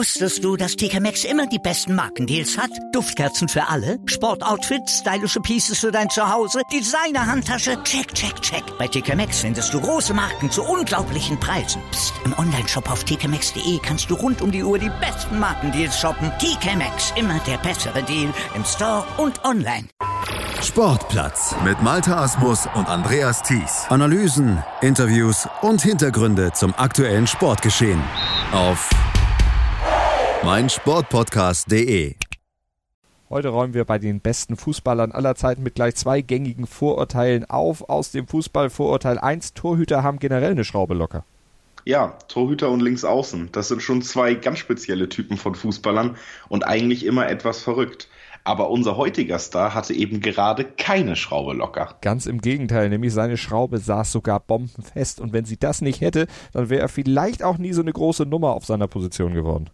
Wusstest du, dass TK Maxx immer die besten Markendeals hat? Duftkerzen für alle, Sportoutfits, stylische Pieces für dein Zuhause, Designer-Handtasche, check, check, check. Bei TK Maxx findest du große Marken zu unglaublichen Preisen. Psst. im Onlineshop auf tkmaxx.de kannst du rund um die Uhr die besten Markendeals shoppen. TK Maxx, immer der bessere Deal im Store und online. Sportplatz mit Malta Asmus und Andreas Thies. Analysen, Interviews und Hintergründe zum aktuellen Sportgeschehen auf meinsportpodcast.de. Heute räumen wir bei den besten Fußballern aller Zeiten mit gleich zwei gängigen Vorurteilen auf. Aus dem Fußball Vorurteil 1, Torhüter haben generell eine Schraube locker. Ja, Torhüter und Linksaußen. Das sind schon zwei ganz spezielle Typen von Fußballern und eigentlich immer etwas verrückt. Aber unser heutiger Star hatte eben gerade keine Schraube locker. Ganz im Gegenteil, nämlich seine Schraube saß sogar bombenfest. Und wenn sie das nicht hätte, dann wäre er vielleicht auch nie so eine große Nummer auf seiner Position geworden.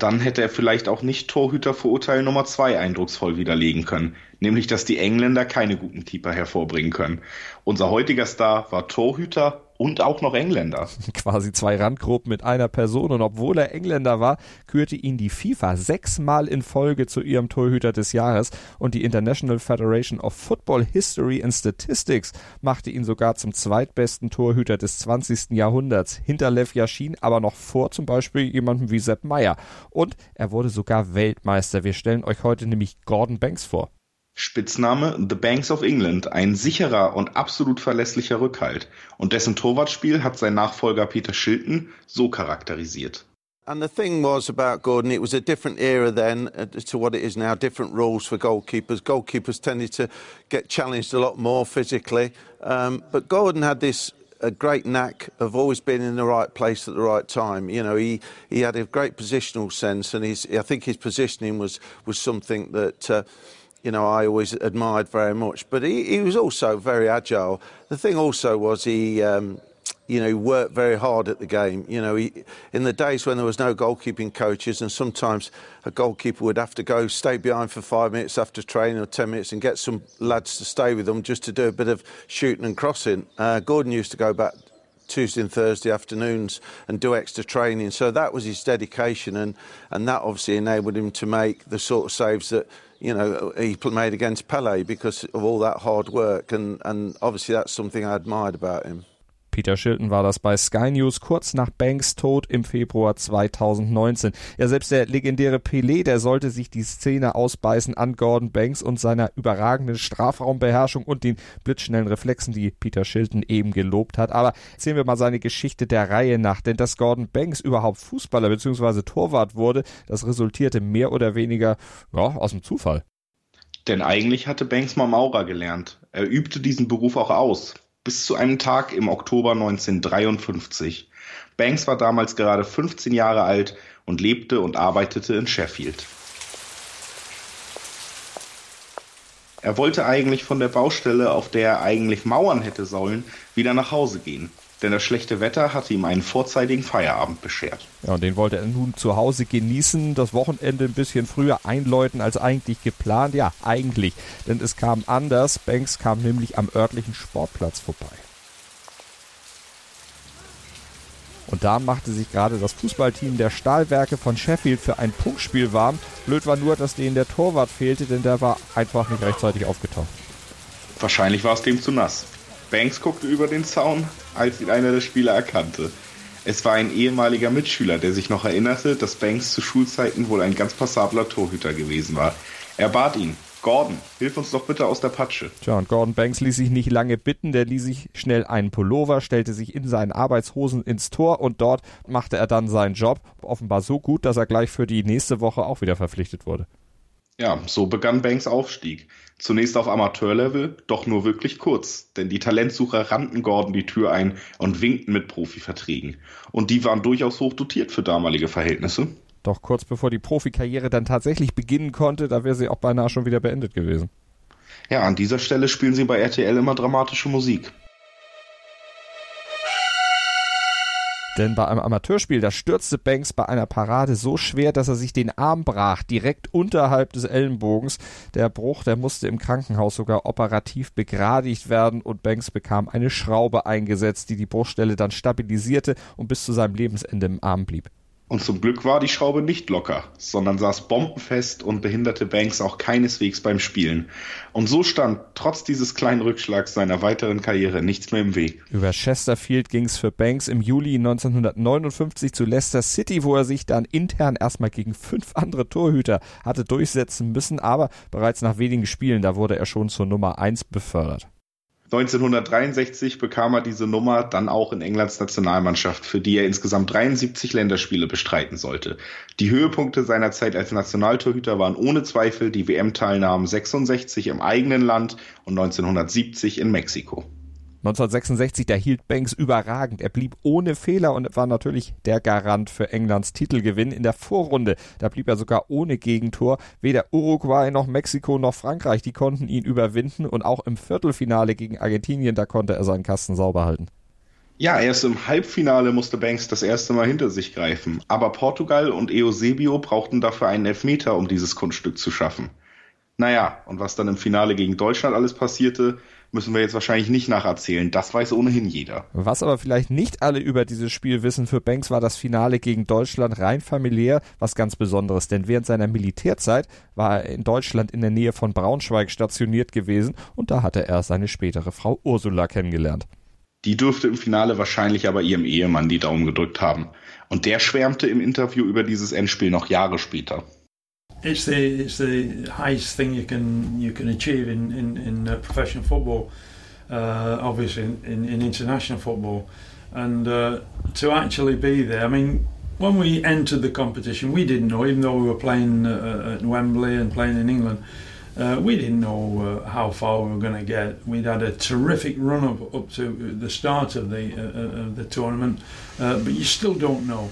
Dann hätte er vielleicht auch nicht Torhütervorurteil Nummer zwei eindrucksvoll widerlegen können, nämlich dass die Engländer keine guten Keeper hervorbringen können. Unser heutiger Star war Torhüter und auch noch Engländer. Quasi zwei Randgruppen mit einer Person und obwohl er Engländer war, kürte ihn die FIFA sechsmal in Folge zu ihrem Torhüter des Jahres und die International Federation of Football History and Statistics machte ihn sogar zum zweitbesten Torhüter des 20. Jahrhunderts, hinter Lev Yashin, aber noch vor zum Beispiel jemandem wie Sepp Meyer. Und er wurde sogar Weltmeister. Wir stellen euch heute nämlich Gordon Banks vor. Spitzname The Banks of England, ein sicherer und absolut verlässlicher Rückhalt. Und dessen Torwartspiel hat sein Nachfolger Peter Shilton so charakterisiert. And the thing was about Gordon, it was a different era then uh, to what it is now, different rules for goalkeepers. Goalkeepers tended to get challenged a lot more physically. Um, but Gordon had this a great knack of always being in the right place at the right time. You know, he, he had a great positional sense, and his, I think his positioning was, was something that. Uh, you know, I always admired very much. But he, he was also very agile. The thing also was he, um, you know, worked very hard at the game. You know, he, in the days when there was no goalkeeping coaches, and sometimes a goalkeeper would have to go stay behind for five minutes after training or ten minutes and get some lads to stay with them just to do a bit of shooting and crossing. Uh, Gordon used to go back Tuesday and Thursday afternoons and do extra training. So that was his dedication, and, and that obviously enabled him to make the sort of saves that you know he made against Pele because of all that hard work, and, and obviously that's something I admired about him. Peter Shilton war das bei Sky News kurz nach Banks Tod im Februar 2019. Ja, selbst der legendäre Pelé, der sollte sich die Szene ausbeißen an Gordon Banks und seiner überragenden Strafraumbeherrschung und den blitzschnellen Reflexen, die Peter Shilton eben gelobt hat. Aber erzählen wir mal seine Geschichte der Reihe nach, denn dass Gordon Banks überhaupt Fußballer bzw. Torwart wurde, das resultierte mehr oder weniger ja, aus dem Zufall. Denn eigentlich hatte Banks mal Maurer gelernt. Er übte diesen Beruf auch aus bis zu einem Tag im Oktober 1953. Banks war damals gerade 15 Jahre alt und lebte und arbeitete in Sheffield. Er wollte eigentlich von der Baustelle, auf der er eigentlich mauern hätte sollen, wieder nach Hause gehen denn das schlechte Wetter hatte ihm einen vorzeitigen Feierabend beschert. Ja, und den wollte er nun zu Hause genießen, das Wochenende ein bisschen früher einläuten als eigentlich geplant. Ja, eigentlich, denn es kam anders. Banks kam nämlich am örtlichen Sportplatz vorbei. Und da machte sich gerade das Fußballteam der Stahlwerke von Sheffield für ein Punktspiel warm. Blöd war nur, dass denen der Torwart fehlte, denn der war einfach nicht rechtzeitig aufgetaucht. Wahrscheinlich war es dem zu nass. Banks guckte über den Zaun, als ihn einer der Spieler erkannte. Es war ein ehemaliger Mitschüler, der sich noch erinnerte, dass Banks zu Schulzeiten wohl ein ganz passabler Torhüter gewesen war. Er bat ihn, Gordon, hilf uns doch bitte aus der Patsche. Tja, und Gordon Banks ließ sich nicht lange bitten, der ließ sich schnell einen Pullover, stellte sich in seinen Arbeitshosen ins Tor und dort machte er dann seinen Job. Offenbar so gut, dass er gleich für die nächste Woche auch wieder verpflichtet wurde. Ja, so begann Banks Aufstieg. Zunächst auf Amateurlevel, doch nur wirklich kurz, denn die Talentsucher rannten Gordon die Tür ein und winkten mit Profiverträgen. Und die waren durchaus hoch dotiert für damalige Verhältnisse. Doch kurz bevor die Profikarriere dann tatsächlich beginnen konnte, da wäre sie auch beinahe schon wieder beendet gewesen. Ja, an dieser Stelle spielen sie bei RTL immer dramatische Musik. Denn bei einem Amateurspiel, da stürzte Banks bei einer Parade so schwer, dass er sich den Arm brach, direkt unterhalb des Ellenbogens. Der Bruch, der musste im Krankenhaus sogar operativ begradigt werden und Banks bekam eine Schraube eingesetzt, die die Bruchstelle dann stabilisierte und bis zu seinem Lebensende im Arm blieb. Und zum Glück war die Schraube nicht locker, sondern saß bombenfest und behinderte Banks auch keineswegs beim Spielen. Und so stand trotz dieses kleinen Rückschlags seiner weiteren Karriere nichts mehr im Weg. Über Chesterfield ging es für Banks im Juli 1959 zu Leicester City, wo er sich dann intern erstmal gegen fünf andere Torhüter hatte durchsetzen müssen, aber bereits nach wenigen Spielen, da wurde er schon zur Nummer eins befördert. 1963 bekam er diese Nummer dann auch in Englands Nationalmannschaft, für die er insgesamt 73 Länderspiele bestreiten sollte. Die Höhepunkte seiner Zeit als Nationaltorhüter waren ohne Zweifel die WM-Teilnahmen 66 im eigenen Land und 1970 in Mexiko. 1966, da hielt Banks überragend. Er blieb ohne Fehler und war natürlich der Garant für Englands Titelgewinn in der Vorrunde. Da blieb er sogar ohne Gegentor. Weder Uruguay noch Mexiko noch Frankreich, die konnten ihn überwinden und auch im Viertelfinale gegen Argentinien, da konnte er seinen Kasten sauber halten. Ja, erst im Halbfinale musste Banks das erste Mal hinter sich greifen. Aber Portugal und Eusebio brauchten dafür einen Elfmeter, um dieses Kunststück zu schaffen. Naja, und was dann im Finale gegen Deutschland alles passierte, müssen wir jetzt wahrscheinlich nicht nacherzählen. Das weiß ohnehin jeder. Was aber vielleicht nicht alle über dieses Spiel wissen, für Banks war das Finale gegen Deutschland rein familiär was ganz Besonderes. Denn während seiner Militärzeit war er in Deutschland in der Nähe von Braunschweig stationiert gewesen und da hatte er seine spätere Frau Ursula kennengelernt. Die dürfte im Finale wahrscheinlich aber ihrem Ehemann die Daumen gedrückt haben. Und der schwärmte im Interview über dieses Endspiel noch Jahre später. It's the it's the highest thing you can you can achieve in in, in uh, professional football. Uh, obviously, in, in, in, international football, and uh, to actually be there. I mean, when we entered the competition, we didn't know, even though we were playing uh, at Wembley and playing in England. Uh, we didn't know uh, how far we were going to get. We'd had a terrific run up up to the start of the of the tournament, but you still don't know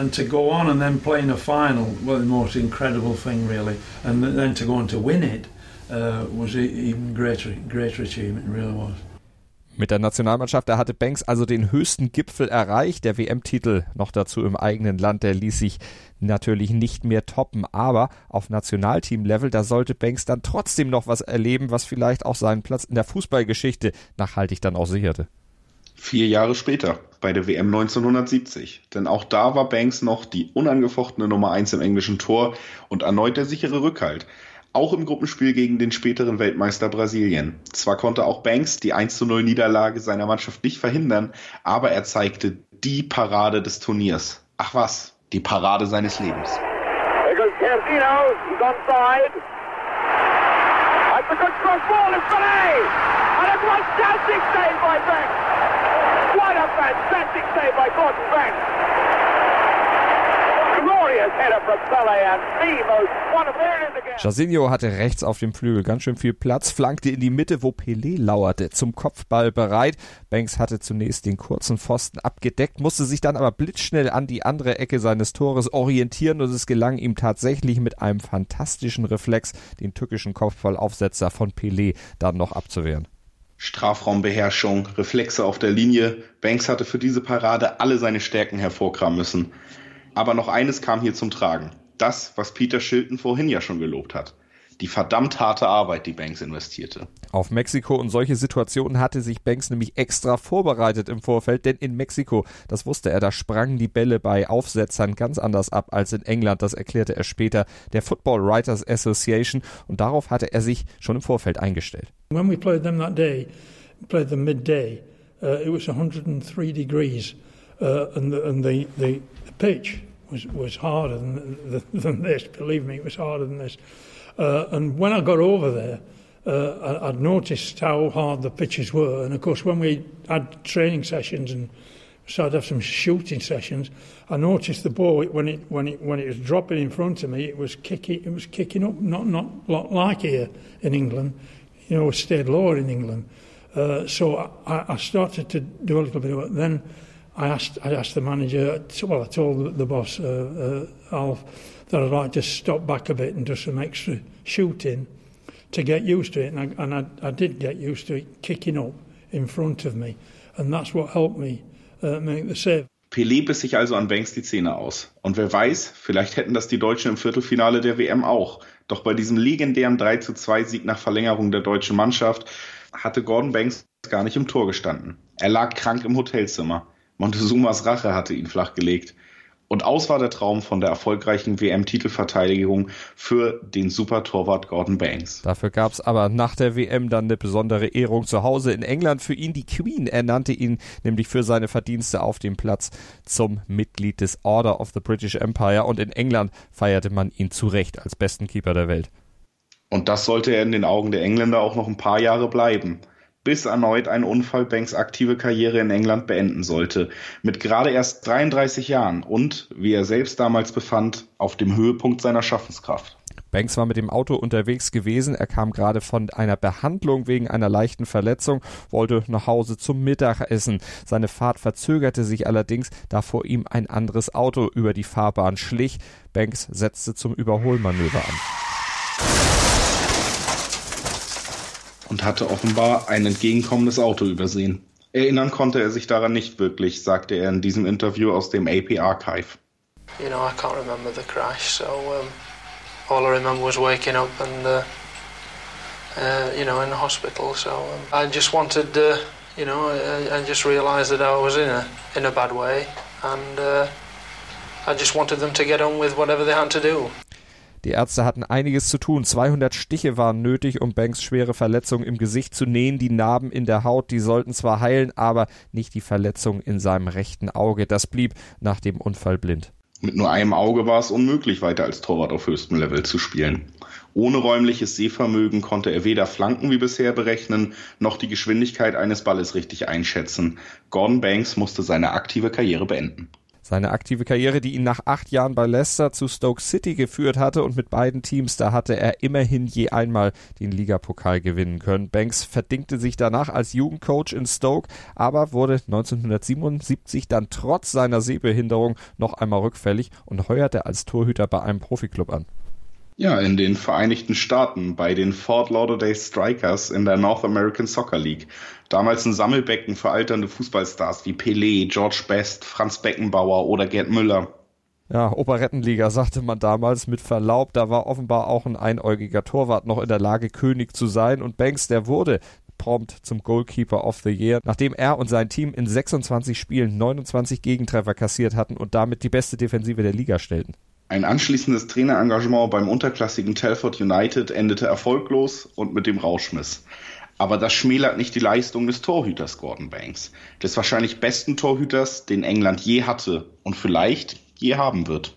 and to go on and then play in a final, well, the most incredible thing really, and then to go on to win it uh, was even greater, greater achievement, really was. Mit der Nationalmannschaft, da hatte Banks also den höchsten Gipfel erreicht. Der WM-Titel noch dazu im eigenen Land, der ließ sich natürlich nicht mehr toppen. Aber auf Nationalteam-Level, da sollte Banks dann trotzdem noch was erleben, was vielleicht auch seinen Platz in der Fußballgeschichte nachhaltig dann auch sicherte. Vier Jahre später, bei der WM 1970. Denn auch da war Banks noch die unangefochtene Nummer 1 im englischen Tor und erneut der sichere Rückhalt. Auch im Gruppenspiel gegen den späteren Weltmeister Brasilien. Zwar konnte auch Banks die 1 zu 0 Niederlage seiner Mannschaft nicht verhindern, aber er zeigte die Parade des Turniers. Ach was, die Parade seines Lebens. There a good cross ball, it's And a fantastic save by Banks. Fantastic save by Gordon Banks. Jairzinho hatte rechts auf dem Flügel ganz schön viel Platz, flankte in die Mitte, wo Pelé lauerte, zum Kopfball bereit. Banks hatte zunächst den kurzen Pfosten abgedeckt, musste sich dann aber blitzschnell an die andere Ecke seines Tores orientieren und es gelang ihm tatsächlich mit einem fantastischen Reflex, den tückischen Kopfballaufsetzer von Pelé dann noch abzuwehren. Strafraumbeherrschung, Reflexe auf der Linie. Banks hatte für diese Parade alle seine Stärken hervorkramen müssen. Aber noch eines kam hier zum Tragen. Das, was Peter Shilton vorhin ja schon gelobt hat. Die verdammt harte Arbeit, die Banks investierte. Auf Mexiko und solche Situationen hatte sich Banks nämlich extra vorbereitet im Vorfeld, denn in Mexiko, das wusste er, da sprangen die Bälle bei Aufsetzern ganz anders ab als in England, das erklärte er später der Football Writers Association und darauf hatte er sich schon im Vorfeld eingestellt. When we played them that day, played them midday, uh, it was 103 degrees uh, and, the, and the, the, the pitch was, was harder than, than this, believe me, it was harder than this. Uh, and when I got over there, uh, I'd noticed how hard the pitches were. And of course, when we had training sessions and started to have some shooting sessions, I noticed the ball when it when it when it was dropping in front of me, it was kicking it was kicking up, not not like here in England you know, it stayed lower in England. Uh, so I, I, started to do a little bit of it. Then I asked, I asked the manager, well, I told the boss, uh, uh, Alf, that I'd like to stop back a bit and do some extra shooting to get used to it. And I, and I, I did get used to it kicking up in front of me. And that's what helped me uh, make the save. Pelé biss sich also an Banks die Zähne aus. Und wer weiß, vielleicht hätten das die Deutschen im Viertelfinale der WM auch. Doch bei diesem legendären 3 zu 2 Sieg nach Verlängerung der deutschen Mannschaft hatte Gordon Banks gar nicht im Tor gestanden. Er lag krank im Hotelzimmer. Montezumas Rache hatte ihn flachgelegt. Und aus war der Traum von der erfolgreichen WM-Titelverteidigung für den Supertorwart Gordon Banks. Dafür gab es aber nach der WM dann eine besondere Ehrung zu Hause in England für ihn. Die Queen ernannte ihn nämlich für seine Verdienste auf dem Platz zum Mitglied des Order of the British Empire und in England feierte man ihn zu Recht als besten Keeper der Welt. Und das sollte er in den Augen der Engländer auch noch ein paar Jahre bleiben bis erneut ein Unfall Banks aktive Karriere in England beenden sollte. Mit gerade erst 33 Jahren und, wie er selbst damals befand, auf dem Höhepunkt seiner Schaffenskraft. Banks war mit dem Auto unterwegs gewesen. Er kam gerade von einer Behandlung wegen einer leichten Verletzung, wollte nach Hause zum Mittagessen. Seine Fahrt verzögerte sich allerdings, da vor ihm ein anderes Auto über die Fahrbahn schlich. Banks setzte zum Überholmanöver an und hatte offenbar ein entgegenkommendes Auto übersehen. Erinnern konnte er sich daran nicht wirklich, sagte er in diesem Interview aus dem AP Archive. You know, I can't remember the crash, so um, all I remember was waking up and, uh, uh, you know, in the hospital. So um, I just wanted, uh, you know, I, I, just realised that I was in a in a bad way, and uh, I just wanted them to get on with whatever they had to do. Die Ärzte hatten einiges zu tun. 200 Stiche waren nötig, um Banks schwere Verletzungen im Gesicht zu nähen. Die Narben in der Haut, die sollten zwar heilen, aber nicht die Verletzung in seinem rechten Auge. Das blieb nach dem Unfall blind. Mit nur einem Auge war es unmöglich, weiter als Torwart auf höchstem Level zu spielen. Ohne räumliches Sehvermögen konnte er weder Flanken wie bisher berechnen, noch die Geschwindigkeit eines Balles richtig einschätzen. Gordon Banks musste seine aktive Karriere beenden. Seine aktive Karriere, die ihn nach acht Jahren bei Leicester zu Stoke City geführt hatte und mit beiden Teams, da hatte er immerhin je einmal den Ligapokal gewinnen können. Banks verdingte sich danach als Jugendcoach in Stoke, aber wurde 1977 dann trotz seiner Sehbehinderung noch einmal rückfällig und heuerte als Torhüter bei einem Profiklub an. Ja, in den Vereinigten Staaten bei den Fort Lauderdale Strikers in der North American Soccer League. Damals ein Sammelbecken für alternde Fußballstars wie Pelé, George Best, Franz Beckenbauer oder Gerd Müller. Ja, Operettenliga sagte man damals mit Verlaub, da war offenbar auch ein einäugiger Torwart noch in der Lage, König zu sein und Banks, der wurde prompt zum Goalkeeper of the Year, nachdem er und sein Team in 26 Spielen 29 Gegentreffer kassiert hatten und damit die beste Defensive der Liga stellten. Ein anschließendes Trainerengagement beim unterklassigen Telford United endete erfolglos und mit dem Rauschmiss. Aber das schmälert nicht die Leistung des Torhüters Gordon Banks, des wahrscheinlich besten Torhüters, den England je hatte und vielleicht je haben wird.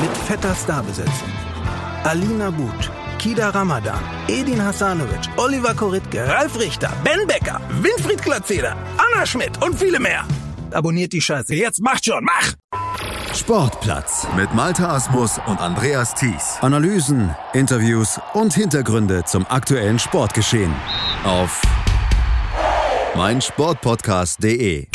Mit fetter Starbesetzung. Alina But, Kida Ramadan, Edin Hasanovic, Oliver Koritke, Ralf Richter, Ben Becker, Winfried Glatzeder, Anna Schmidt und viele mehr. Abonniert die Scheiße. Jetzt macht schon, mach! Sportplatz mit Malta Asmus und Andreas Thies. Analysen, Interviews und Hintergründe zum aktuellen Sportgeschehen auf meinsportpodcast.de.